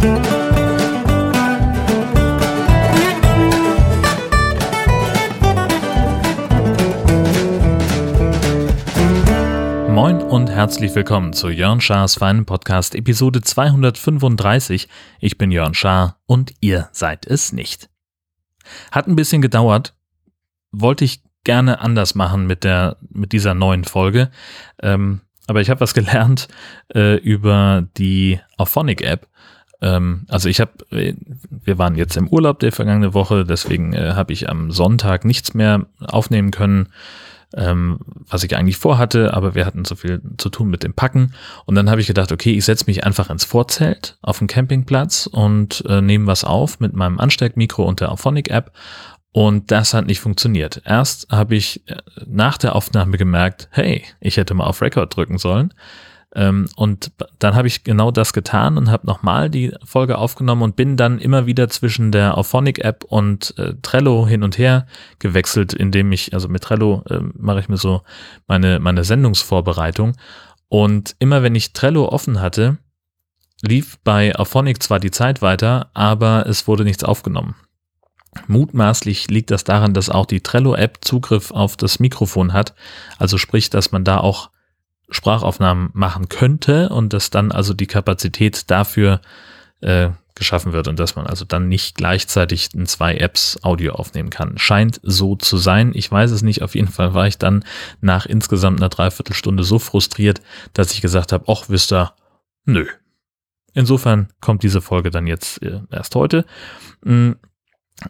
Moin und herzlich willkommen zu Jörn Schars feinen Podcast Episode 235. Ich bin Jörn Schaar und ihr seid es nicht. Hat ein bisschen gedauert, wollte ich gerne anders machen mit der mit dieser neuen Folge, ähm, aber ich habe was gelernt äh, über die Auphonic App. Ähm, also ich habe, äh, wir waren jetzt im Urlaub der vergangene Woche, deswegen äh, habe ich am Sonntag nichts mehr aufnehmen können ähm, was ich eigentlich vorhatte, aber wir hatten so viel zu tun mit dem Packen. Und dann habe ich gedacht, okay, ich setze mich einfach ins Vorzelt auf dem Campingplatz und äh, nehme was auf mit meinem Ansteckmikro und der Auphonic-App. Und das hat nicht funktioniert. Erst habe ich äh, nach der Aufnahme gemerkt, hey, ich hätte mal auf Record drücken sollen. Ähm, und dann habe ich genau das getan und habe nochmal die Folge aufgenommen und bin dann immer wieder zwischen der Auphonic-App und äh, Trello hin und her gewechselt, indem ich, also mit Trello äh, mache ich mir so meine, meine Sendungsvorbereitung. Und immer wenn ich Trello offen hatte, lief bei Auphonic zwar die Zeit weiter, aber es wurde nichts aufgenommen. Mutmaßlich liegt das daran, dass auch die Trello-App Zugriff auf das Mikrofon hat. Also sprich, dass man da auch Sprachaufnahmen machen könnte und dass dann also die Kapazität dafür äh, geschaffen wird und dass man also dann nicht gleichzeitig in zwei Apps Audio aufnehmen kann. Scheint so zu sein. Ich weiß es nicht. Auf jeden Fall war ich dann nach insgesamt einer Dreiviertelstunde so frustriert, dass ich gesagt habe, ach, wisst ihr, nö. Insofern kommt diese Folge dann jetzt äh, erst heute. Mm,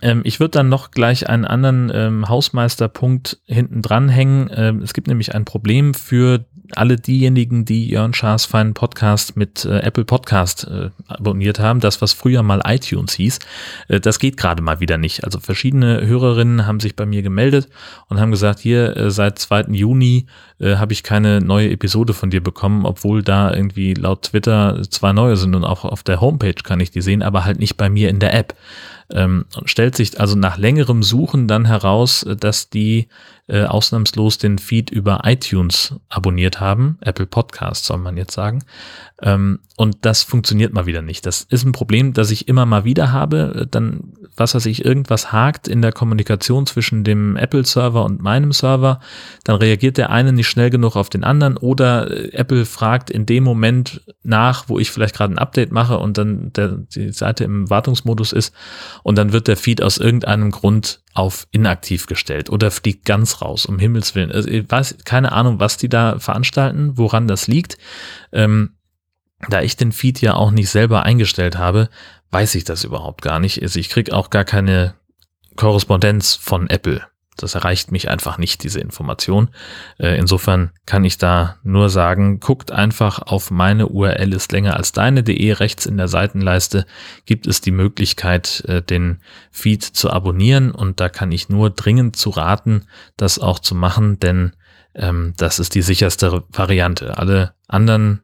ähm, ich würde dann noch gleich einen anderen ähm, Hausmeisterpunkt hinten dranhängen. Ähm, es gibt nämlich ein Problem für alle diejenigen, die Jörn Schaas feinen Podcast mit äh, Apple Podcast äh, abonniert haben, das was früher mal iTunes hieß, äh, das geht gerade mal wieder nicht. Also verschiedene Hörerinnen haben sich bei mir gemeldet und haben gesagt, hier äh, seit 2. Juni äh, habe ich keine neue Episode von dir bekommen, obwohl da irgendwie laut Twitter zwei neue sind und auch auf der Homepage kann ich die sehen, aber halt nicht bei mir in der App. Ähm, stellt sich also nach längerem Suchen dann heraus, äh, dass die äh, ausnahmslos den Feed über iTunes abonniert haben. Apple Podcast soll man jetzt sagen. Ähm, und das funktioniert mal wieder nicht. Das ist ein Problem, das ich immer mal wieder habe. Dann, was weiß ich, irgendwas hakt in der Kommunikation zwischen dem Apple-Server und meinem Server. Dann reagiert der eine nicht schnell genug auf den anderen oder äh, Apple fragt in dem Moment nach, wo ich vielleicht gerade ein Update mache und dann der, die Seite im Wartungsmodus ist und dann wird der Feed aus irgendeinem Grund auf inaktiv gestellt oder fliegt ganz raus, um Himmels Willen. Also ich weiß keine Ahnung, was die da veranstalten, woran das liegt. Ähm, da ich den Feed ja auch nicht selber eingestellt habe, weiß ich das überhaupt gar nicht. Also ich kriege auch gar keine Korrespondenz von Apple. Das erreicht mich einfach nicht, diese Information. Äh, insofern kann ich da nur sagen, guckt einfach auf meine URL ist länger als deine.de. Rechts in der Seitenleiste gibt es die Möglichkeit, äh, den Feed zu abonnieren und da kann ich nur dringend zu raten, das auch zu machen, denn ähm, das ist die sicherste Variante. Alle anderen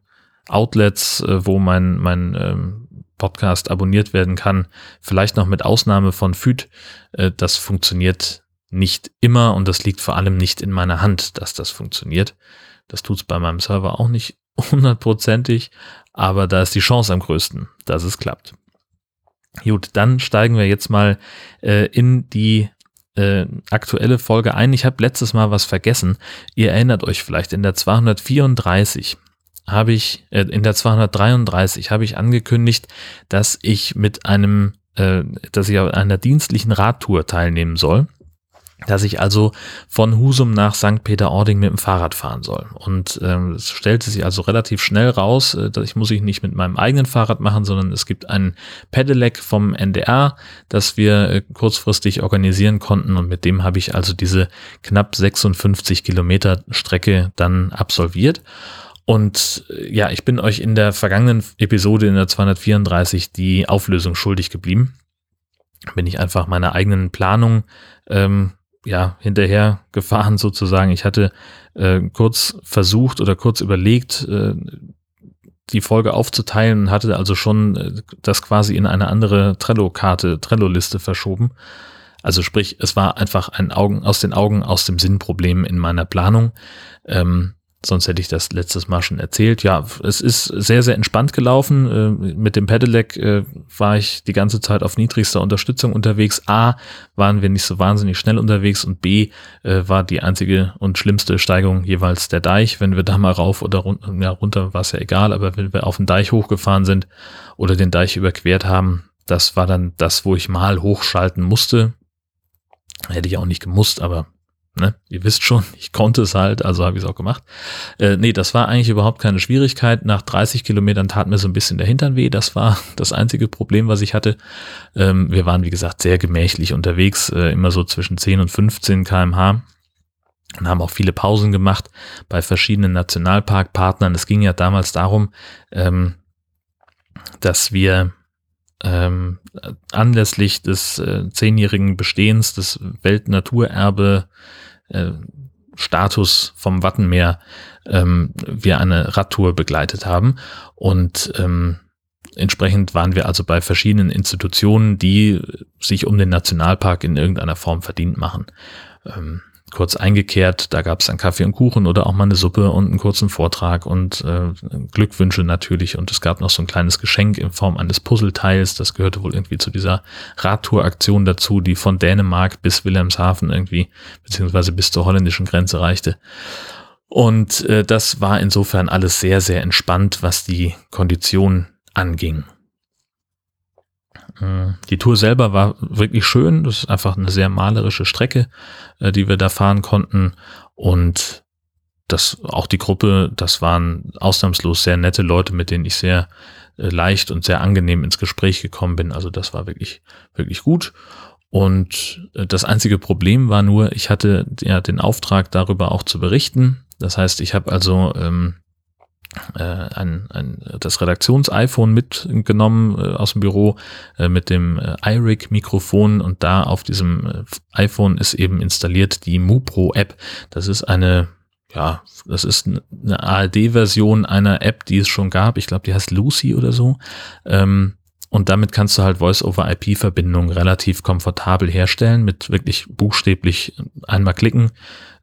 Outlets, äh, wo mein, mein ähm, Podcast abonniert werden kann, vielleicht noch mit Ausnahme von Feed, das funktioniert nicht immer und das liegt vor allem nicht in meiner Hand, dass das funktioniert. Das tut es bei meinem Server auch nicht hundertprozentig, aber da ist die Chance am größten, dass es klappt. Gut, dann steigen wir jetzt mal äh, in die äh, aktuelle Folge ein. Ich habe letztes Mal was vergessen. Ihr erinnert euch vielleicht, in der 234 habe ich, äh, in der 233 habe ich angekündigt, dass ich mit einem, äh, dass ich an einer dienstlichen Radtour teilnehmen soll dass ich also von Husum nach St. Peter-Ording mit dem Fahrrad fahren soll. Und ähm, es stellte sich also relativ schnell raus, äh, dass ich muss ich nicht mit meinem eigenen Fahrrad machen, sondern es gibt ein Pedelec vom NDR, das wir äh, kurzfristig organisieren konnten und mit dem habe ich also diese knapp 56 Kilometer Strecke dann absolviert. Und äh, ja, ich bin euch in der vergangenen Episode in der 234 die Auflösung schuldig geblieben. Bin ich einfach meiner eigenen Planung ähm, ja, hinterher gefahren sozusagen. Ich hatte äh, kurz versucht oder kurz überlegt, äh, die Folge aufzuteilen und hatte also schon äh, das quasi in eine andere Trello-Karte, Trello-Liste verschoben. Also sprich, es war einfach ein Augen aus den Augen, aus dem Sinn-Problem in meiner Planung. Ähm, sonst hätte ich das letztes Mal schon erzählt. Ja, es ist sehr, sehr entspannt gelaufen. Äh, mit dem Pedelec äh, war ich die ganze Zeit auf niedrigster Unterstützung unterwegs. A, waren wir nicht so wahnsinnig schnell unterwegs und B, äh, war die einzige und schlimmste Steigung jeweils der Deich. Wenn wir da mal rauf oder runter, ja, runter war es ja egal, aber wenn wir auf den Deich hochgefahren sind oder den Deich überquert haben, das war dann das, wo ich mal hochschalten musste. Hätte ich auch nicht gemusst, aber Ne? Ihr wisst schon, ich konnte es halt, also habe ich es auch gemacht. Äh, nee, das war eigentlich überhaupt keine Schwierigkeit. Nach 30 Kilometern tat mir so ein bisschen der Hintern weh. Das war das einzige Problem, was ich hatte. Ähm, wir waren, wie gesagt, sehr gemächlich unterwegs, äh, immer so zwischen 10 und 15 kmh und haben auch viele Pausen gemacht bei verschiedenen Nationalparkpartnern. Es ging ja damals darum, ähm, dass wir ähm, anlässlich des äh, zehnjährigen Bestehens des Weltnaturerbe äh, Status vom Wattenmeer ähm, wir eine Radtour begleitet haben und ähm, entsprechend waren wir also bei verschiedenen Institutionen, die sich um den Nationalpark in irgendeiner Form verdient machen. Ähm, kurz eingekehrt. Da gab es dann Kaffee und Kuchen oder auch mal eine Suppe und einen kurzen Vortrag und äh, Glückwünsche natürlich. Und es gab noch so ein kleines Geschenk in Form eines Puzzleteils. Das gehörte wohl irgendwie zu dieser Radtour-Aktion dazu, die von Dänemark bis Wilhelmshaven irgendwie, beziehungsweise bis zur holländischen Grenze reichte. Und äh, das war insofern alles sehr, sehr entspannt, was die Kondition anging. Äh, die Tour selber war wirklich schön. Das ist einfach eine sehr malerische Strecke, äh, die wir da fahren konnten. Und das, auch die Gruppe, das waren ausnahmslos sehr nette Leute, mit denen ich sehr äh, leicht und sehr angenehm ins Gespräch gekommen bin. Also das war wirklich, wirklich gut. Und das einzige Problem war nur, ich hatte ja den Auftrag, darüber auch zu berichten. Das heißt, ich habe also ähm, äh, ein, ein, das Redaktions-iPhone mitgenommen äh, aus dem Büro äh, mit dem äh, iRig-Mikrofon und da auf diesem äh, iPhone ist eben installiert die MuPro-App. Das ist eine, ja, das ist eine ARD-Version einer App, die es schon gab. Ich glaube, die heißt Lucy oder so. Ähm, und damit kannst du halt Voice-over-IP-Verbindungen relativ komfortabel herstellen. Mit wirklich buchstäblich einmal klicken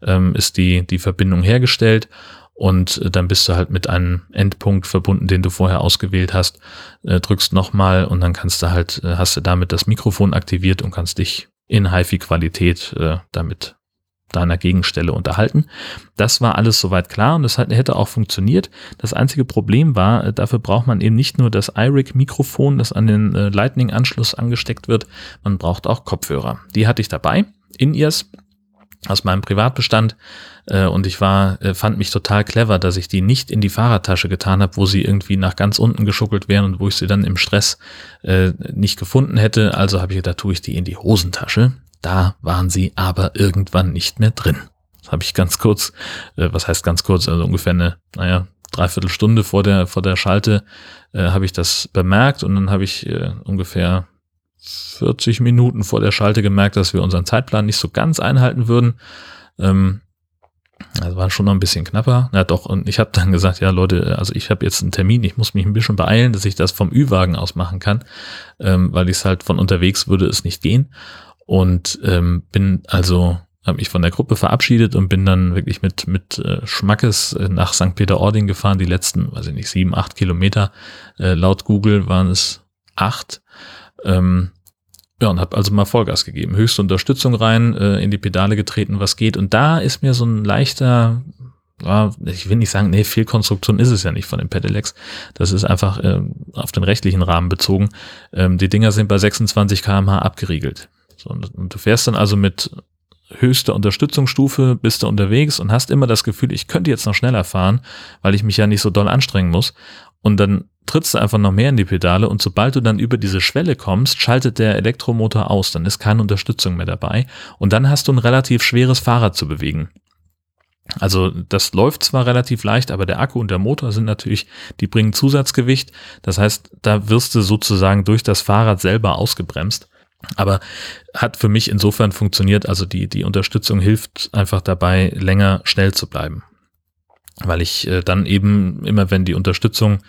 ähm, ist die, die Verbindung hergestellt und äh, dann bist du halt mit einem Endpunkt verbunden, den du vorher ausgewählt hast, äh, drückst nochmal und dann kannst du halt, äh, hast du damit das Mikrofon aktiviert und kannst dich in HiFi-Qualität damit deiner Gegenstelle unterhalten. Das war alles soweit klar und das hätte auch funktioniert. Das einzige Problem war, dafür braucht man eben nicht nur das iRig-Mikrofon, das an den Lightning-Anschluss angesteckt wird, man braucht auch Kopfhörer. Die hatte ich dabei, in ears aus meinem Privatbestand äh, und ich war äh, fand mich total clever, dass ich die nicht in die Fahrradtasche getan habe, wo sie irgendwie nach ganz unten geschuckelt wären und wo ich sie dann im Stress äh, nicht gefunden hätte. Also habe ich da tue ich die in die Hosentasche. Da waren sie aber irgendwann nicht mehr drin. Das habe ich ganz kurz, äh, was heißt ganz kurz, also ungefähr eine, naja, dreiviertel Stunde vor der vor der Schalte äh, habe ich das bemerkt und dann habe ich äh, ungefähr 40 Minuten vor der Schalte gemerkt, dass wir unseren Zeitplan nicht so ganz einhalten würden. Ähm, also war schon noch ein bisschen knapper. Ja doch, und ich habe dann gesagt, ja Leute, also ich habe jetzt einen Termin, ich muss mich ein bisschen beeilen, dass ich das vom Ü-Wagen aus machen kann, ähm, weil ich es halt von unterwegs würde es nicht gehen. Und ähm, bin also habe mich von der Gruppe verabschiedet und bin dann wirklich mit mit äh, Schmackes äh, nach St. Peter-Ording gefahren. Die letzten, weiß ich nicht, sieben, acht Kilometer. Äh, laut Google waren es acht. Ähm, ja, und habe also mal Vollgas gegeben, höchste Unterstützung rein, äh, in die Pedale getreten, was geht. Und da ist mir so ein leichter, ja, ich will nicht sagen, nee, Fehlkonstruktion ist es ja nicht von den Pedelecs. Das ist einfach äh, auf den rechtlichen Rahmen bezogen. Ähm, die Dinger sind bei 26 kmh abgeriegelt. So, und, und du fährst dann also mit höchster Unterstützungsstufe, bist du unterwegs und hast immer das Gefühl, ich könnte jetzt noch schneller fahren, weil ich mich ja nicht so doll anstrengen muss. Und dann trittst du einfach noch mehr in die Pedale und sobald du dann über diese Schwelle kommst, schaltet der Elektromotor aus, dann ist keine Unterstützung mehr dabei und dann hast du ein relativ schweres Fahrrad zu bewegen. Also das läuft zwar relativ leicht, aber der Akku und der Motor sind natürlich, die bringen Zusatzgewicht. Das heißt, da wirst du sozusagen durch das Fahrrad selber ausgebremst. Aber hat für mich insofern funktioniert, also die, die Unterstützung hilft einfach dabei, länger schnell zu bleiben weil ich äh, dann eben immer, wenn die Unterstützung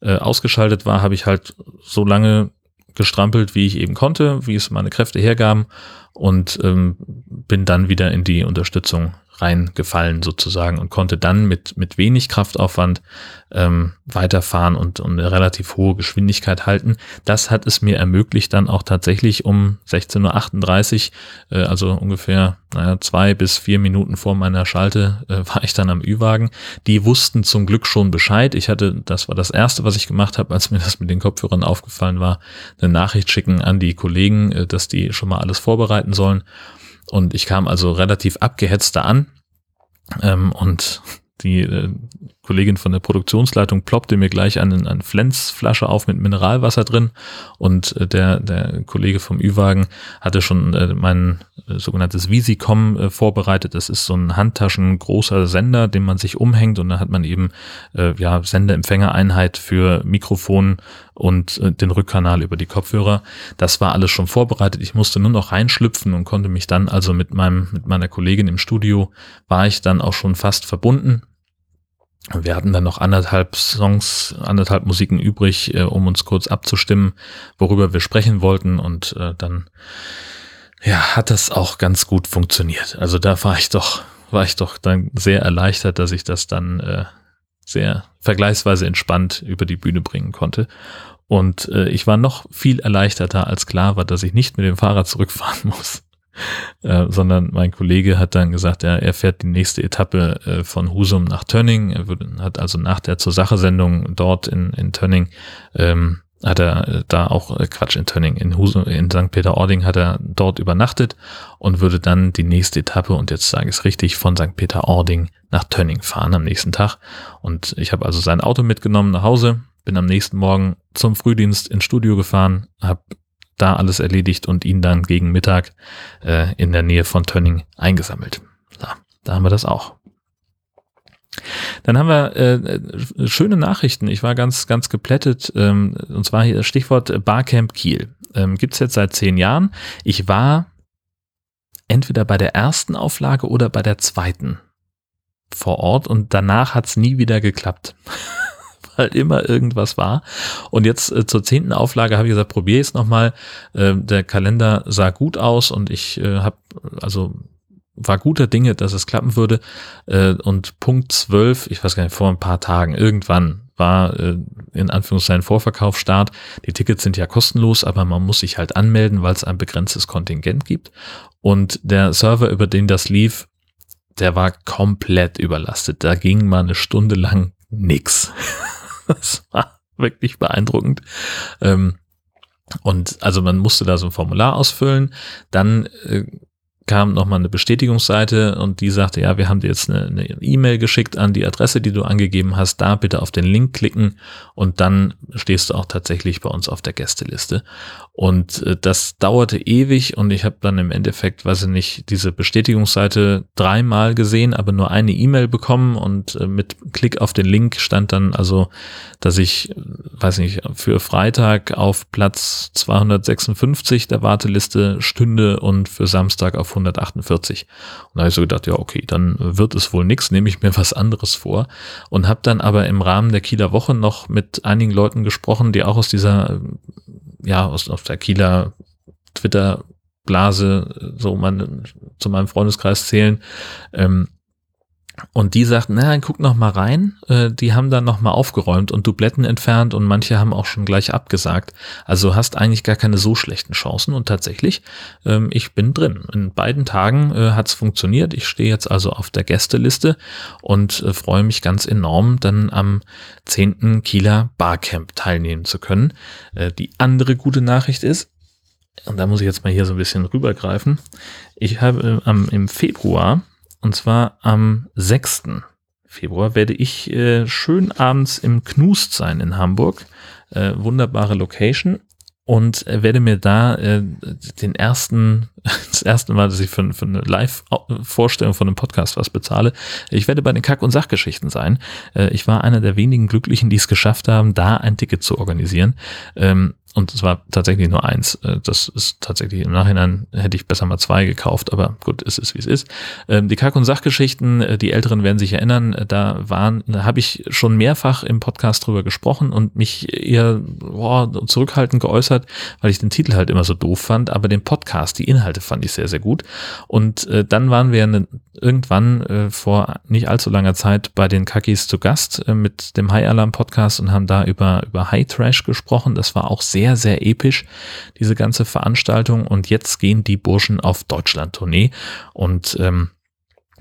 äh, ausgeschaltet war, habe ich halt so lange gestrampelt, wie ich eben konnte, wie es meine Kräfte hergaben und ähm, bin dann wieder in die Unterstützung reingefallen sozusagen und konnte dann mit, mit wenig Kraftaufwand ähm, weiterfahren und, und eine relativ hohe Geschwindigkeit halten. Das hat es mir ermöglicht, dann auch tatsächlich um 16.38 Uhr, äh, also ungefähr naja, zwei bis vier Minuten vor meiner Schalte, äh, war ich dann am Ü-Wagen. Die wussten zum Glück schon Bescheid. Ich hatte, das war das Erste, was ich gemacht habe, als mir das mit den Kopfhörern aufgefallen war, eine Nachricht schicken an die Kollegen, äh, dass die schon mal alles vorbereiten sollen. Und ich kam also relativ abgehetzt da an ähm, und die äh, Kollegin von der Produktionsleitung ploppte mir gleich eine, eine Flensflasche auf mit Mineralwasser drin und äh, der, der Kollege vom Ü-Wagen hatte schon äh, mein äh, sogenanntes Visicom äh, vorbereitet. Das ist so ein Handtaschen großer Sender, den man sich umhängt und da hat man eben äh, ja Sendeempfängereinheit für Mikrofon und äh, den Rückkanal über die Kopfhörer. Das war alles schon vorbereitet. Ich musste nur noch reinschlüpfen und konnte mich dann also mit meinem mit meiner Kollegin im Studio war ich dann auch schon fast verbunden wir hatten dann noch anderthalb Songs, anderthalb Musiken übrig, äh, um uns kurz abzustimmen, worüber wir sprechen wollten. Und äh, dann ja, hat das auch ganz gut funktioniert. Also da war ich doch, war ich doch dann sehr erleichtert, dass ich das dann äh, sehr vergleichsweise entspannt über die Bühne bringen konnte. Und äh, ich war noch viel erleichterter, als klar war, dass ich nicht mit dem Fahrrad zurückfahren muss. Äh, sondern mein Kollege hat dann gesagt, ja, er fährt die nächste Etappe äh, von Husum nach Tönning. Er würde, hat also nach der zur Sache Sendung dort in, in Tönning ähm, hat er äh, da auch äh, Quatsch in Tönning in Husum in St. Peter-Ording hat er dort übernachtet und würde dann die nächste Etappe und jetzt sage ich es richtig von St. Peter-Ording nach Tönning fahren am nächsten Tag und ich habe also sein Auto mitgenommen nach Hause bin am nächsten Morgen zum Frühdienst ins Studio gefahren habe da alles erledigt und ihn dann gegen Mittag äh, in der Nähe von Tönning eingesammelt. Da, da haben wir das auch. Dann haben wir äh, schöne Nachrichten. Ich war ganz, ganz geplättet. Ähm, und zwar hier das Stichwort Barcamp Kiel. Ähm, Gibt jetzt seit zehn Jahren. Ich war entweder bei der ersten Auflage oder bei der zweiten vor Ort und danach hat es nie wieder geklappt. weil immer irgendwas war. Und jetzt äh, zur zehnten Auflage habe ich gesagt, probiere es nochmal. Äh, der Kalender sah gut aus und ich äh, habe, also war guter Dinge, dass es klappen würde. Äh, und Punkt zwölf, ich weiß gar nicht, vor ein paar Tagen, irgendwann war äh, in Anführungszeichen Vorverkaufsstart. Die Tickets sind ja kostenlos, aber man muss sich halt anmelden, weil es ein begrenztes Kontingent gibt. Und der Server, über den das lief, der war komplett überlastet. Da ging mal eine Stunde lang nix. das war wirklich beeindruckend. Ähm, und also man musste da so ein Formular ausfüllen, dann äh, kam nochmal eine Bestätigungsseite und die sagte, ja, wir haben dir jetzt eine E-Mail geschickt an die Adresse, die du angegeben hast, da bitte auf den Link klicken und dann stehst du auch tatsächlich bei uns auf der Gästeliste. Und äh, das dauerte ewig und ich habe dann im Endeffekt, weiß ich nicht, diese Bestätigungsseite dreimal gesehen, aber nur eine E-Mail bekommen und äh, mit Klick auf den Link stand dann also, dass ich, weiß nicht, für Freitag auf Platz 256 der Warteliste stünde und für Samstag auf 148. Und da habe ich so gedacht, ja, okay, dann wird es wohl nichts, nehme ich mir was anderes vor. Und habe dann aber im Rahmen der Kieler Woche noch mit einigen Leuten gesprochen, die auch aus dieser, ja, aus, aus der Kieler Twitter Blase so man, zu meinem Freundeskreis zählen. Ähm, und die sagten, na, guck noch mal rein. Äh, die haben dann noch mal aufgeräumt und Dubletten entfernt und manche haben auch schon gleich abgesagt. Also hast eigentlich gar keine so schlechten Chancen. Und tatsächlich, ähm, ich bin drin. In beiden Tagen äh, hat es funktioniert. Ich stehe jetzt also auf der Gästeliste und äh, freue mich ganz enorm, dann am 10. Kieler Barcamp teilnehmen zu können. Äh, die andere gute Nachricht ist, und da muss ich jetzt mal hier so ein bisschen rübergreifen. Ich habe äh, am, im Februar und zwar am 6. Februar werde ich äh, schön abends im Knust sein in Hamburg. Äh, wunderbare Location und werde mir da äh, den ersten, das erste Mal, dass ich für, für eine Live-Vorstellung von einem Podcast was bezahle. Ich werde bei den Kack- und Sachgeschichten sein. Äh, ich war einer der wenigen Glücklichen, die es geschafft haben, da ein Ticket zu organisieren. Ähm, und es war tatsächlich nur eins. Äh, das ist tatsächlich im Nachhinein hätte ich besser mal zwei gekauft, aber gut, es ist wie es ist. Ähm, die Kack- und Sachgeschichten, äh, die Älteren werden sich erinnern, äh, da waren, da habe ich schon mehrfach im Podcast drüber gesprochen und mich eher boah, zurückhaltend geäußert, weil ich den Titel halt immer so doof fand, aber den Podcast, die Inhalte fand ich sehr, sehr gut. Und dann waren wir eine irgendwann äh, vor nicht allzu langer Zeit bei den Kakis zu Gast äh, mit dem High Alarm Podcast und haben da über, über High Trash gesprochen. Das war auch sehr, sehr episch, diese ganze Veranstaltung. Und jetzt gehen die Burschen auf Deutschland-Tournee und ähm,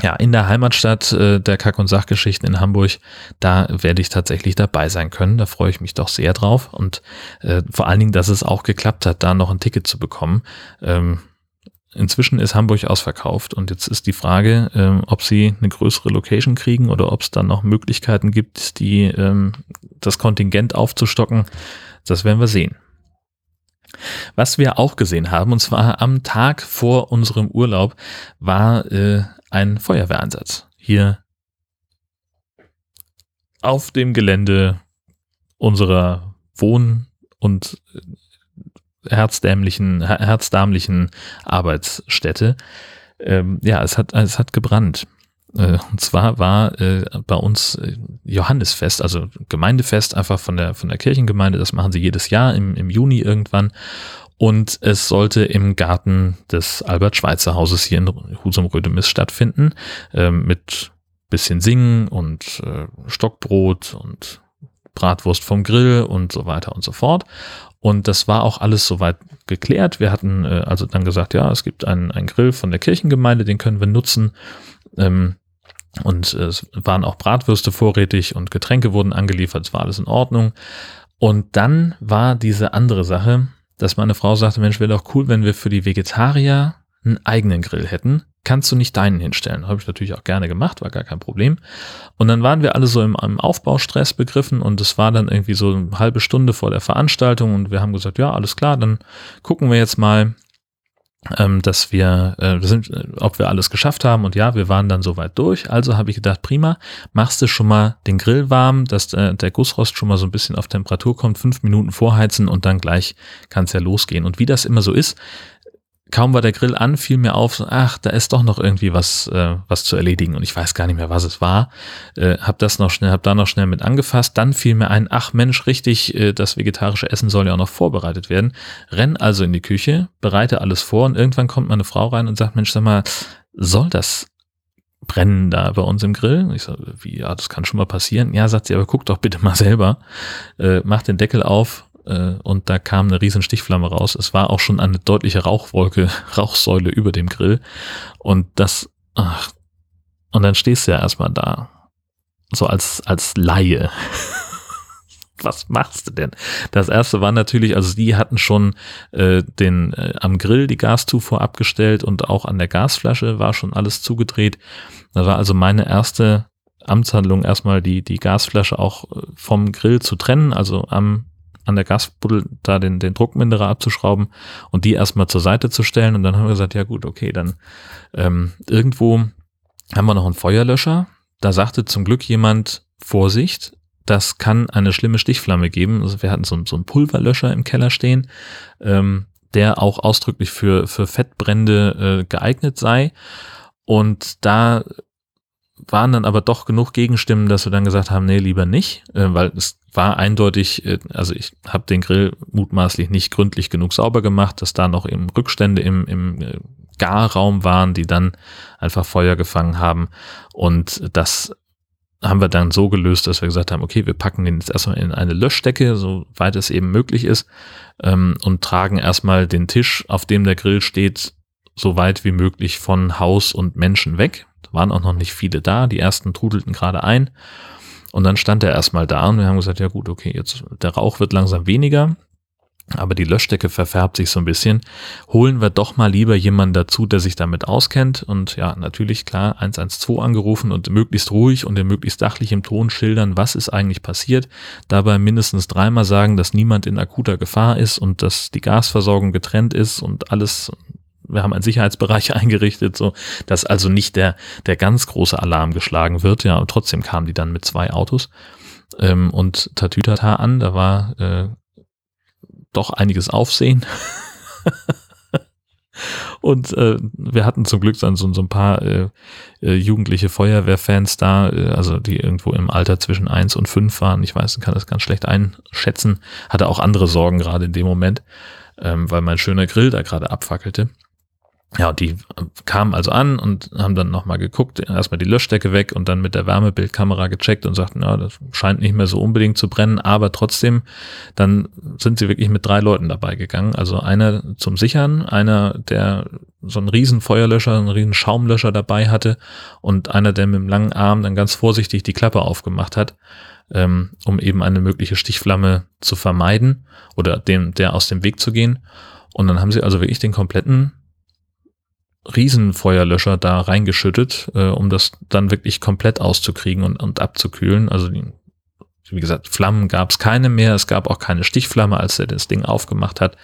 ja, in der Heimatstadt äh, der Kack- und Sachgeschichten in Hamburg, da werde ich tatsächlich dabei sein können. Da freue ich mich doch sehr drauf. Und äh, vor allen Dingen, dass es auch geklappt hat, da noch ein Ticket zu bekommen. Ähm, inzwischen ist Hamburg ausverkauft und jetzt ist die Frage, ähm, ob sie eine größere Location kriegen oder ob es dann noch Möglichkeiten gibt, die ähm, das Kontingent aufzustocken. Das werden wir sehen. Was wir auch gesehen haben, und zwar am Tag vor unserem Urlaub, war äh, ein Feuerwehreinsatz. Hier auf dem Gelände unserer Wohn- und herzdämlichen, herzdamlichen Arbeitsstätte. Ähm, ja, es hat, es hat gebrannt. Äh, und zwar war äh, bei uns äh, Johannesfest, also Gemeindefest einfach von der, von der Kirchengemeinde. Das machen sie jedes Jahr im, im Juni irgendwann. Und es sollte im Garten des Albert-Schweitzer-Hauses hier in Husum-Rödemis stattfinden, äh, mit bisschen Singen und äh, Stockbrot und Bratwurst vom Grill und so weiter und so fort. Und das war auch alles soweit geklärt. Wir hatten äh, also dann gesagt, ja, es gibt einen, einen Grill von der Kirchengemeinde, den können wir nutzen. Ähm, und es waren auch Bratwürste vorrätig und Getränke wurden angeliefert, es war alles in Ordnung. Und dann war diese andere Sache, dass meine Frau sagte, Mensch, wäre doch cool, wenn wir für die Vegetarier einen eigenen Grill hätten. Kannst du nicht deinen hinstellen? Habe ich natürlich auch gerne gemacht, war gar kein Problem. Und dann waren wir alle so im, im Aufbaustress begriffen und es war dann irgendwie so eine halbe Stunde vor der Veranstaltung und wir haben gesagt, ja, alles klar, dann gucken wir jetzt mal, ähm, dass wir, äh, sind, äh, ob wir alles geschafft haben. Und ja, wir waren dann soweit durch. Also habe ich gedacht, prima, machst du schon mal den Grill warm, dass äh, der Gussrost schon mal so ein bisschen auf Temperatur kommt, fünf Minuten vorheizen und dann gleich kann es ja losgehen. Und wie das immer so ist, kaum war der Grill an, fiel mir auf, ach, da ist doch noch irgendwie was, äh, was zu erledigen und ich weiß gar nicht mehr, was es war. Äh, hab das noch schnell, hab da noch schnell mit angefasst. Dann fiel mir ein, ach Mensch, richtig, äh, das vegetarische Essen soll ja auch noch vorbereitet werden. Renn also in die Küche, bereite alles vor und irgendwann kommt meine Frau rein und sagt, Mensch, sag mal, soll das brennen da bei uns im Grill? Ich sage, wie, ja, das kann schon mal passieren. Ja, sagt sie, aber guck doch bitte mal selber. Äh, mach den Deckel auf, äh, und da kam eine riesen Stichflamme raus. Es war auch schon eine deutliche Rauchwolke, Rauchsäule über dem Grill. Und das, ach, und dann stehst du ja erstmal da. So als, als Laie. was machst du denn? Das erste war natürlich, also die hatten schon äh, den äh, am Grill die Gaszufuhr abgestellt und auch an der Gasflasche war schon alles zugedreht. Da war also meine erste Amtshandlung erstmal die die Gasflasche auch äh, vom Grill zu trennen, also am an der Gasbuddel da den, den Druckminderer abzuschrauben und die erstmal zur Seite zu stellen. Und dann haben wir gesagt, ja gut, okay, dann ähm, irgendwo haben wir noch einen Feuerlöscher. Da sagte zum Glück jemand, Vorsicht, das kann eine schlimme Stichflamme geben. Also wir hatten so, so einen Pulverlöscher im Keller stehen, ähm, der auch ausdrücklich für, für Fettbrände äh, geeignet sei. Und da waren dann aber doch genug Gegenstimmen, dass wir dann gesagt haben, nee, lieber nicht, äh, weil es war eindeutig, äh, also ich habe den Grill mutmaßlich nicht gründlich genug sauber gemacht, dass da noch eben Rückstände im, im äh, Garraum waren, die dann einfach Feuer gefangen haben. Und das haben wir dann so gelöst, dass wir gesagt haben, okay, wir packen den jetzt erstmal in eine Löschdecke, soweit es eben möglich ist, ähm, und tragen erstmal den Tisch, auf dem der Grill steht, so weit wie möglich von Haus und Menschen weg. Da waren auch noch nicht viele da, die ersten trudelten gerade ein. Und dann stand er erstmal da und wir haben gesagt, ja gut, okay, jetzt der Rauch wird langsam weniger, aber die Löschdecke verfärbt sich so ein bisschen. Holen wir doch mal lieber jemanden dazu, der sich damit auskennt und ja, natürlich klar 112 angerufen und möglichst ruhig und in möglichst sachlichem Ton schildern, was ist eigentlich passiert. Dabei mindestens dreimal sagen, dass niemand in akuter Gefahr ist und dass die Gasversorgung getrennt ist und alles wir haben einen Sicherheitsbereich eingerichtet, so dass also nicht der, der ganz große Alarm geschlagen wird. Ja, und trotzdem kamen die dann mit zwei Autos ähm, und Tatütata an. Da war äh, doch einiges Aufsehen. Und äh, wir hatten zum Glück dann so, so ein paar äh, äh, jugendliche Feuerwehrfans da, äh, also die irgendwo im Alter zwischen eins und fünf waren. Ich weiß, kann das ganz schlecht einschätzen. Hatte auch andere Sorgen gerade in dem Moment, ähm, weil mein schöner Grill da gerade abfackelte. Ja, die kamen also an und haben dann nochmal geguckt, erstmal die Löschdecke weg und dann mit der Wärmebildkamera gecheckt und sagten, ja, das scheint nicht mehr so unbedingt zu brennen, aber trotzdem, dann sind sie wirklich mit drei Leuten dabei gegangen. Also einer zum Sichern, einer, der so einen riesen Feuerlöscher, einen riesen Schaumlöscher dabei hatte und einer, der mit dem langen Arm dann ganz vorsichtig die Klappe aufgemacht hat, ähm, um eben eine mögliche Stichflamme zu vermeiden oder dem, der aus dem Weg zu gehen. Und dann haben sie also wirklich den kompletten Riesenfeuerlöscher da reingeschüttet, äh, um das dann wirklich komplett auszukriegen und, und abzukühlen. Also wie gesagt, Flammen gab es keine mehr. Es gab auch keine Stichflamme, als er das Ding aufgemacht hat.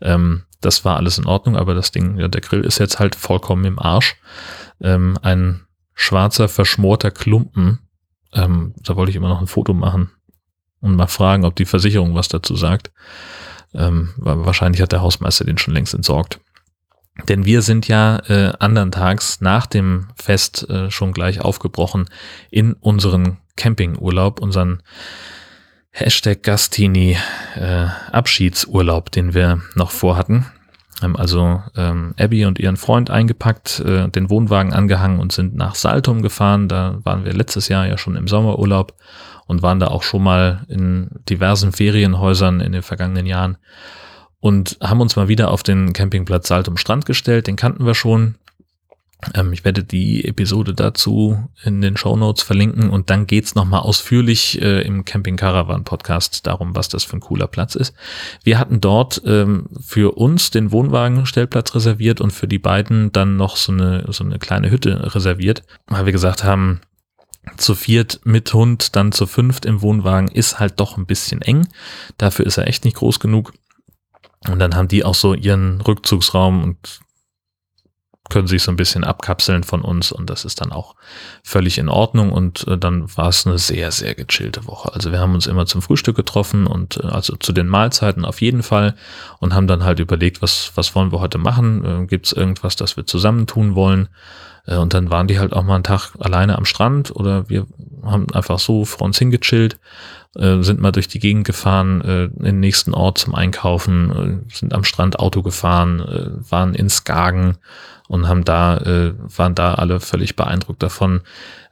Ähm, das war alles in Ordnung, aber das Ding, ja, der Grill ist jetzt halt vollkommen im Arsch. Ähm, ein schwarzer, verschmorter Klumpen. Ähm, da wollte ich immer noch ein Foto machen und mal fragen, ob die Versicherung was dazu sagt. Ähm, wahrscheinlich hat der Hausmeister den schon längst entsorgt. Denn wir sind ja äh, andern Tags nach dem Fest äh, schon gleich aufgebrochen in unseren Campingurlaub, unseren Hashtag Gastini äh, Abschiedsurlaub, den wir noch vorhatten. Haben also ähm, Abby und ihren Freund eingepackt, äh, den Wohnwagen angehangen und sind nach Saltum gefahren. Da waren wir letztes Jahr ja schon im Sommerurlaub und waren da auch schon mal in diversen Ferienhäusern in den vergangenen Jahren und haben uns mal wieder auf den Campingplatz Saltum Strand gestellt. Den kannten wir schon. Ähm, ich werde die Episode dazu in den Show Notes verlinken und dann geht's nochmal ausführlich äh, im Camping Caravan Podcast darum, was das für ein cooler Platz ist. Wir hatten dort ähm, für uns den Wohnwagenstellplatz reserviert und für die beiden dann noch so eine, so eine kleine Hütte reserviert, weil wir gesagt haben, zu viert mit Hund, dann zu fünft im Wohnwagen ist halt doch ein bisschen eng. Dafür ist er echt nicht groß genug. Und dann haben die auch so ihren Rückzugsraum und können sich so ein bisschen abkapseln von uns und das ist dann auch völlig in Ordnung und äh, dann war es eine sehr, sehr gechillte Woche. Also wir haben uns immer zum Frühstück getroffen und äh, also zu den Mahlzeiten auf jeden Fall und haben dann halt überlegt, was, was wollen wir heute machen? Äh, Gibt es irgendwas, das wir zusammen tun wollen? Äh, und dann waren die halt auch mal einen Tag alleine am Strand oder wir haben einfach so vor uns hingechillt äh, sind mal durch die Gegend gefahren, äh, in den nächsten Ort zum Einkaufen, sind am Strand Auto gefahren, waren in Skagen und haben da, waren da alle völlig beeindruckt davon,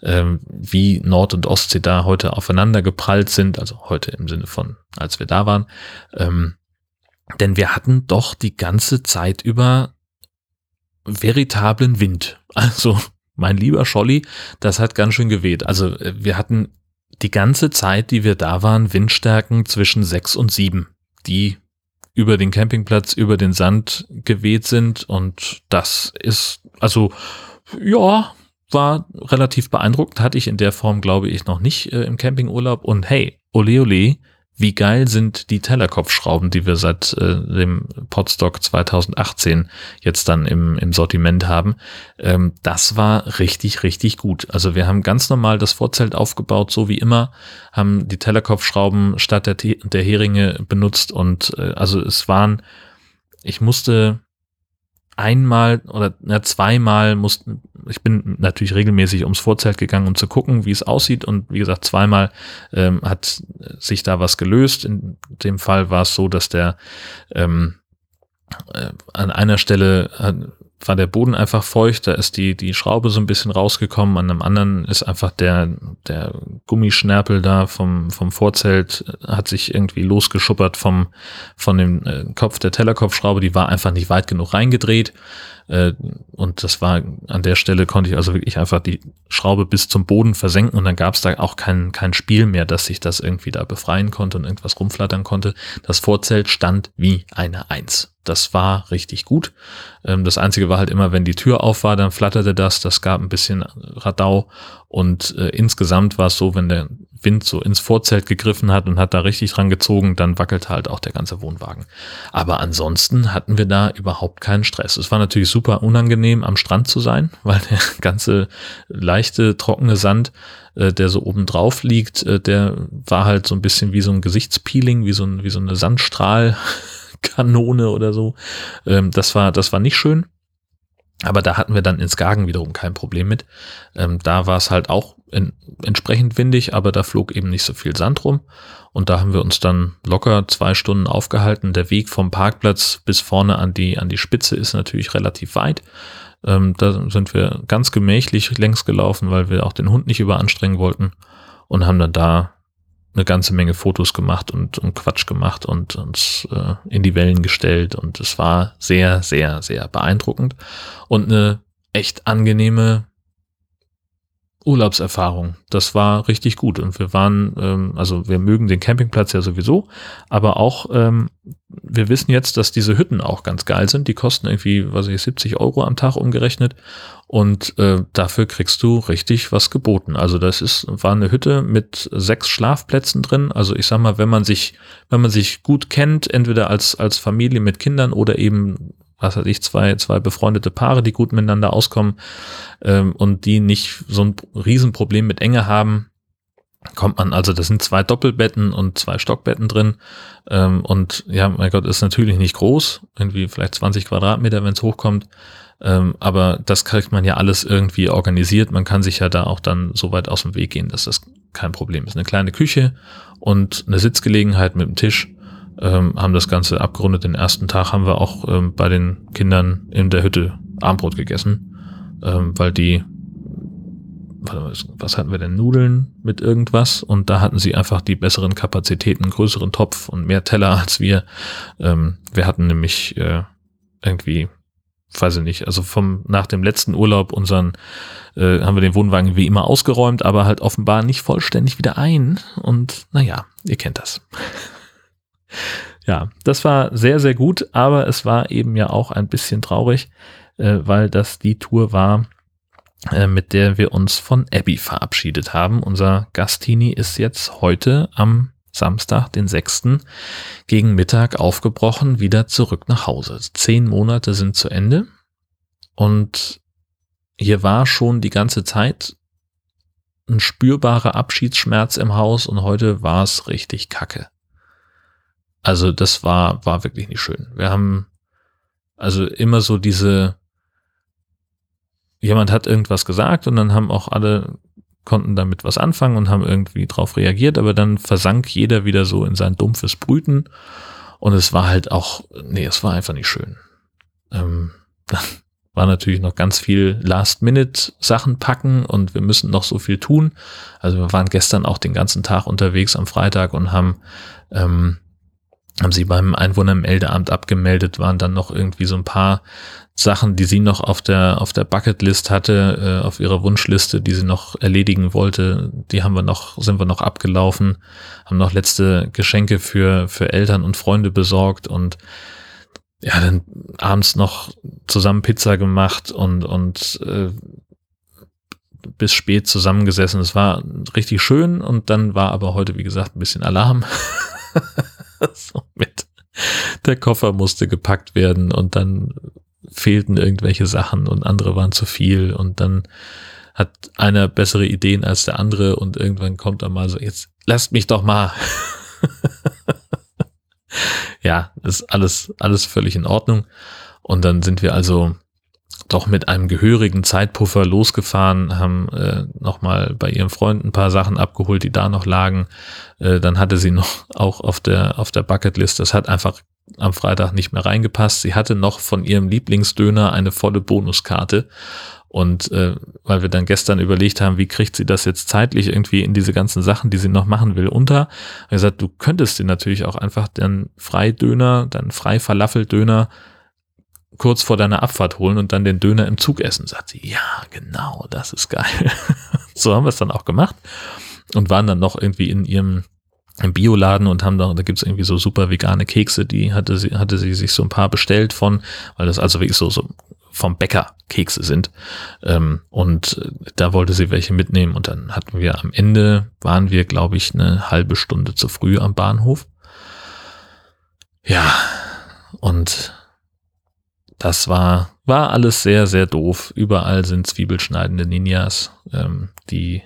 äh, wie Nord- und Ostsee da heute aufeinander geprallt sind, also heute im Sinne von, als wir da waren. Ähm, denn wir hatten doch die ganze Zeit über veritablen Wind. Also, mein lieber Scholli, das hat ganz schön geweht. Also, äh, wir hatten die ganze Zeit, die wir da waren, Windstärken zwischen sechs und sieben, die über den Campingplatz, über den Sand geweht sind. Und das ist, also, ja, war relativ beeindruckend. Hatte ich in der Form, glaube ich, noch nicht äh, im Campingurlaub. Und hey, ole ole, wie geil sind die Tellerkopfschrauben, die wir seit äh, dem Podstock 2018 jetzt dann im, im Sortiment haben. Ähm, das war richtig, richtig gut. Also wir haben ganz normal das Vorzelt aufgebaut, so wie immer, haben die Tellerkopfschrauben statt der, der Heringe benutzt und äh, also es waren, ich musste einmal oder na, zweimal mussten, ich bin natürlich regelmäßig ums Vorzelt gegangen, um zu gucken, wie es aussieht. Und wie gesagt, zweimal ähm, hat sich da was gelöst. In dem Fall war es so, dass der ähm, äh, an einer Stelle war der Boden einfach feucht, da ist die, die Schraube so ein bisschen rausgekommen, an einem anderen ist einfach der, der Gummischnärpel da vom, vom Vorzelt, äh, hat sich irgendwie losgeschuppert vom, von dem äh, Kopf der Tellerkopfschraube, die war einfach nicht weit genug reingedreht. Äh, und das war an der Stelle konnte ich also wirklich einfach die Schraube bis zum Boden versenken und dann gab es da auch kein, kein Spiel mehr, dass sich das irgendwie da befreien konnte und irgendwas rumflattern konnte. Das Vorzelt stand wie eine Eins. Das war richtig gut. Ähm, das Einzige war halt immer, wenn die Tür auf war, dann flatterte das. Das gab ein bisschen Radau. Und äh, insgesamt war es so, wenn der Wind so ins Vorzelt gegriffen hat und hat da richtig dran gezogen, dann wackelte halt auch der ganze Wohnwagen. Aber ansonsten hatten wir da überhaupt keinen Stress. Es war natürlich super unangenehm, am Strand zu sein, weil der ganze leichte, trockene Sand, äh, der so oben drauf liegt, äh, der war halt so ein bisschen wie so ein Gesichtspeeling, wie so, ein, wie so eine Sandstrahlkanone oder so. Ähm, das war, das war nicht schön. Aber da hatten wir dann in Skagen wiederum kein Problem mit. Ähm, da war es halt auch in, entsprechend windig, aber da flog eben nicht so viel Sand rum. Und da haben wir uns dann locker zwei Stunden aufgehalten. Der Weg vom Parkplatz bis vorne an die, an die Spitze ist natürlich relativ weit. Ähm, da sind wir ganz gemächlich längs gelaufen, weil wir auch den Hund nicht überanstrengen wollten und haben dann da eine ganze Menge Fotos gemacht und, und Quatsch gemacht und uns äh, in die Wellen gestellt und es war sehr, sehr, sehr beeindruckend und eine echt angenehme Urlaubserfahrung. Das war richtig gut und wir waren, ähm, also wir mögen den Campingplatz ja sowieso, aber auch ähm, wir wissen jetzt, dass diese Hütten auch ganz geil sind. Die kosten irgendwie, was ich, 70 Euro am Tag umgerechnet und äh, dafür kriegst du richtig was geboten. Also das ist war eine Hütte mit sechs Schlafplätzen drin. Also ich sag mal, wenn man sich wenn man sich gut kennt, entweder als als Familie mit Kindern oder eben was weiß ich, zwei, zwei befreundete Paare, die gut miteinander auskommen ähm, und die nicht so ein Riesenproblem mit Enge haben, kommt man, also das sind zwei Doppelbetten und zwei Stockbetten drin ähm, und ja, mein Gott, ist natürlich nicht groß, irgendwie vielleicht 20 Quadratmeter, wenn es hochkommt, ähm, aber das kriegt man ja alles irgendwie organisiert, man kann sich ja da auch dann so weit aus dem Weg gehen, dass das kein Problem ist. Eine kleine Küche und eine Sitzgelegenheit mit dem Tisch ähm, haben das Ganze abgerundet. Den ersten Tag haben wir auch ähm, bei den Kindern in der Hütte Armbrot gegessen, ähm, weil die, was hatten wir denn, Nudeln mit irgendwas und da hatten sie einfach die besseren Kapazitäten, größeren Topf und mehr Teller als wir. Ähm, wir hatten nämlich äh, irgendwie weiß ich nicht, also vom nach dem letzten Urlaub unseren äh, haben wir den Wohnwagen wie immer ausgeräumt, aber halt offenbar nicht vollständig wieder ein und naja, ihr kennt das. Ja, das war sehr, sehr gut, aber es war eben ja auch ein bisschen traurig, äh, weil das die Tour war, äh, mit der wir uns von Abby verabschiedet haben. Unser Gastini ist jetzt heute am Samstag, den 6. gegen Mittag aufgebrochen, wieder zurück nach Hause. Zehn Monate sind zu Ende und hier war schon die ganze Zeit ein spürbarer Abschiedsschmerz im Haus und heute war es richtig kacke. Also das war, war wirklich nicht schön. Wir haben also immer so diese, jemand hat irgendwas gesagt und dann haben auch alle konnten damit was anfangen und haben irgendwie drauf reagiert, aber dann versank jeder wieder so in sein dumpfes Brüten und es war halt auch, nee, es war einfach nicht schön. Ähm, dann war natürlich noch ganz viel Last-Minute-Sachen packen und wir müssen noch so viel tun. Also wir waren gestern auch den ganzen Tag unterwegs am Freitag und haben ähm, haben sie beim Einwohnermeldeamt abgemeldet, waren dann noch irgendwie so ein paar Sachen, die sie noch auf der, auf der Bucketlist hatte, äh, auf ihrer Wunschliste, die sie noch erledigen wollte. Die haben wir noch, sind wir noch abgelaufen, haben noch letzte Geschenke für, für Eltern und Freunde besorgt und ja, dann abends noch zusammen Pizza gemacht und, und äh, bis spät zusammengesessen. Es war richtig schön und dann war aber heute, wie gesagt, ein bisschen Alarm. so mit. Der Koffer musste gepackt werden und dann fehlten irgendwelche Sachen und andere waren zu viel und dann hat einer bessere Ideen als der andere und irgendwann kommt er mal so, jetzt lasst mich doch mal. ja, ist alles, alles völlig in Ordnung. Und dann sind wir also doch mit einem gehörigen Zeitpuffer losgefahren, haben äh, nochmal bei ihrem Freund ein paar Sachen abgeholt, die da noch lagen. Äh, dann hatte sie noch auch auf der, auf der Bucketlist, das hat einfach am Freitag nicht mehr reingepasst. Sie hatte noch von ihrem Lieblingsdöner eine volle Bonuskarte. Und äh, weil wir dann gestern überlegt haben, wie kriegt sie das jetzt zeitlich irgendwie in diese ganzen Sachen, die sie noch machen will, unter, habe gesagt, du könntest dir natürlich auch einfach den Freidöner, dann Frei-Falafel-Döner kurz vor deiner Abfahrt holen und dann den Döner im Zug essen. Sagt sie, ja, genau, das ist geil. so haben wir es dann auch gemacht und waren dann noch irgendwie in ihrem Bioladen und haben da, da gibt's irgendwie so super vegane Kekse, die hatte sie, hatte sie sich so ein paar bestellt von, weil das also wirklich so, so vom Bäcker Kekse sind. Ähm, und da wollte sie welche mitnehmen und dann hatten wir am Ende, waren wir, glaube ich, eine halbe Stunde zu früh am Bahnhof. Ja, und das war, war alles sehr, sehr doof. Überall sind zwiebelschneidende Ninjas, ähm, die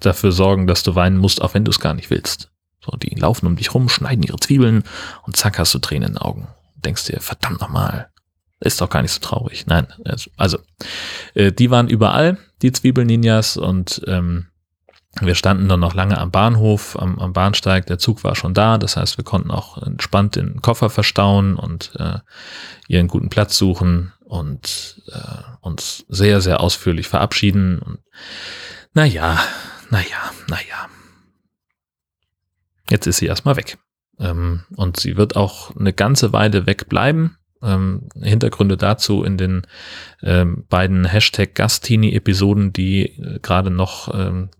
dafür sorgen, dass du weinen musst, auch wenn du es gar nicht willst. So, die laufen um dich rum, schneiden ihre Zwiebeln und zack hast du Tränen in den Augen. Denkst dir, verdammt nochmal, Ist doch gar nicht so traurig. Nein, also äh, die waren überall, die Zwiebelninjas und ähm, wir standen dann noch lange am Bahnhof, am, am, Bahnsteig. Der Zug war schon da, das heißt, wir konnten auch entspannt den Koffer verstauen und äh, ihren guten Platz suchen und äh, uns sehr, sehr ausführlich verabschieden. Und naja, naja, naja. Jetzt ist sie erstmal weg. Ähm, und sie wird auch eine ganze Weile wegbleiben. Ähm, Hintergründe dazu in den ähm, beiden Hashtag Gastini-Episoden, die äh, gerade noch ähm,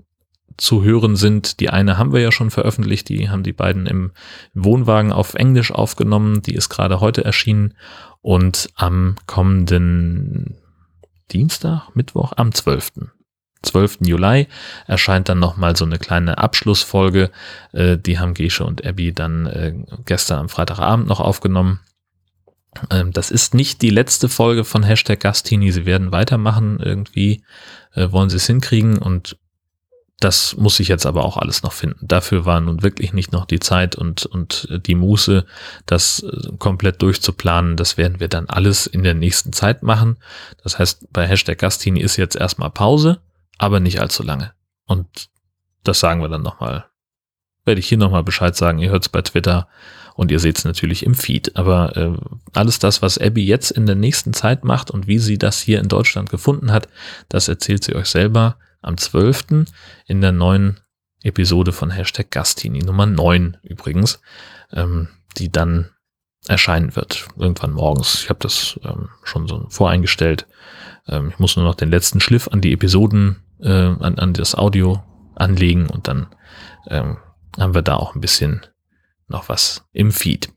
zu hören sind. Die eine haben wir ja schon veröffentlicht, die haben die beiden im Wohnwagen auf Englisch aufgenommen, die ist gerade heute erschienen und am kommenden Dienstag, Mittwoch, am 12. 12. Juli erscheint dann nochmal so eine kleine Abschlussfolge. Äh, die haben Gesche und Abby dann äh, gestern am Freitagabend noch aufgenommen. Ähm, das ist nicht die letzte Folge von Hashtag Gastini. Sie werden weitermachen. Irgendwie äh, wollen sie es hinkriegen und das muss ich jetzt aber auch alles noch finden. Dafür war nun wirklich nicht noch die Zeit und, und die Muße, das äh, komplett durchzuplanen. Das werden wir dann alles in der nächsten Zeit machen. Das heißt, bei Hashtag Gastini ist jetzt erstmal Pause aber nicht allzu lange. Und das sagen wir dann nochmal. Werde ich hier nochmal Bescheid sagen. Ihr hört es bei Twitter und ihr seht es natürlich im Feed. Aber äh, alles das, was Abby jetzt in der nächsten Zeit macht und wie sie das hier in Deutschland gefunden hat, das erzählt sie euch selber am 12. in der neuen Episode von Hashtag Gastini, Nummer 9 übrigens, ähm, die dann erscheinen wird. Irgendwann morgens. Ich habe das ähm, schon so voreingestellt. Ähm, ich muss nur noch den letzten Schliff an die Episoden äh, an, an das Audio anlegen und dann ähm, haben wir da auch ein bisschen noch was im Feed.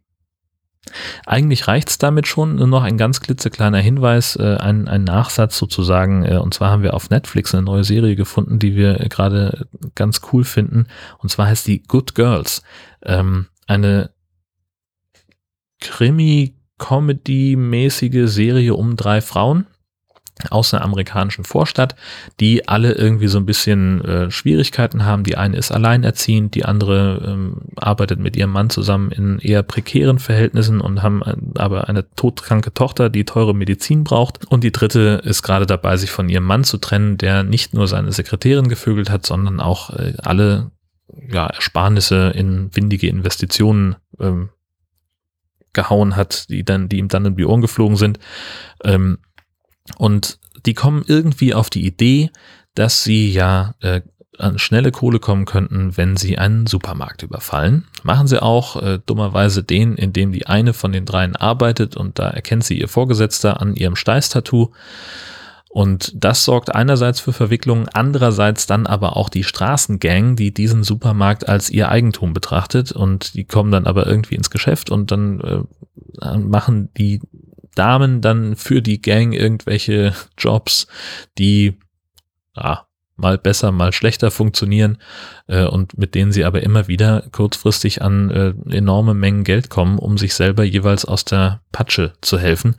Eigentlich reicht's damit schon, nur noch ein ganz klitzekleiner Hinweis, äh, ein, ein Nachsatz sozusagen. Äh, und zwar haben wir auf Netflix eine neue Serie gefunden, die wir gerade ganz cool finden. Und zwar heißt die Good Girls. Ähm, eine Krimi-Comedy-mäßige Serie um drei Frauen aus einer amerikanischen Vorstadt, die alle irgendwie so ein bisschen äh, Schwierigkeiten haben. Die eine ist alleinerziehend, die andere ähm, arbeitet mit ihrem Mann zusammen in eher prekären Verhältnissen und haben ein, aber eine todkranke Tochter, die teure Medizin braucht. Und die dritte ist gerade dabei, sich von ihrem Mann zu trennen, der nicht nur seine Sekretärin gevögelt hat, sondern auch äh, alle ja, Ersparnisse in windige Investitionen ähm, gehauen hat, die dann, die ihm dann in die Ohren geflogen sind. Ähm, und die kommen irgendwie auf die Idee, dass sie ja äh, an schnelle Kohle kommen könnten, wenn sie einen Supermarkt überfallen. Machen sie auch äh, dummerweise den, in dem die eine von den dreien arbeitet und da erkennt sie ihr Vorgesetzter an ihrem Steißtattoo. Und das sorgt einerseits für Verwicklungen, andererseits dann aber auch die Straßengang, die diesen Supermarkt als ihr Eigentum betrachtet und die kommen dann aber irgendwie ins Geschäft und dann äh, machen die Damen dann für die Gang irgendwelche Jobs, die ja, mal besser, mal schlechter funktionieren äh, und mit denen sie aber immer wieder kurzfristig an äh, enorme Mengen Geld kommen, um sich selber jeweils aus der Patsche zu helfen.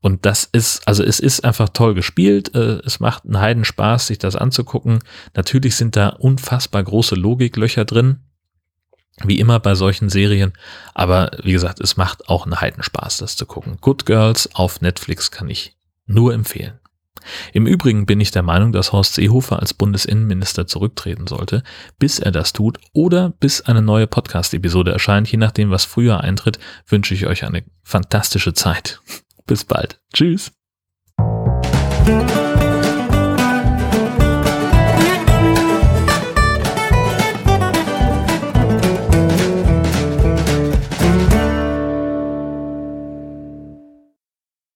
Und das ist, also es ist einfach toll gespielt. Äh, es macht einen Heidenspaß, sich das anzugucken. Natürlich sind da unfassbar große Logiklöcher drin. Wie immer bei solchen Serien. Aber wie gesagt, es macht auch einen Heidenspaß, das zu gucken. Good Girls auf Netflix kann ich nur empfehlen. Im Übrigen bin ich der Meinung, dass Horst Seehofer als Bundesinnenminister zurücktreten sollte, bis er das tut oder bis eine neue Podcast-Episode erscheint. Je nachdem, was früher eintritt, wünsche ich euch eine fantastische Zeit. Bis bald. Tschüss.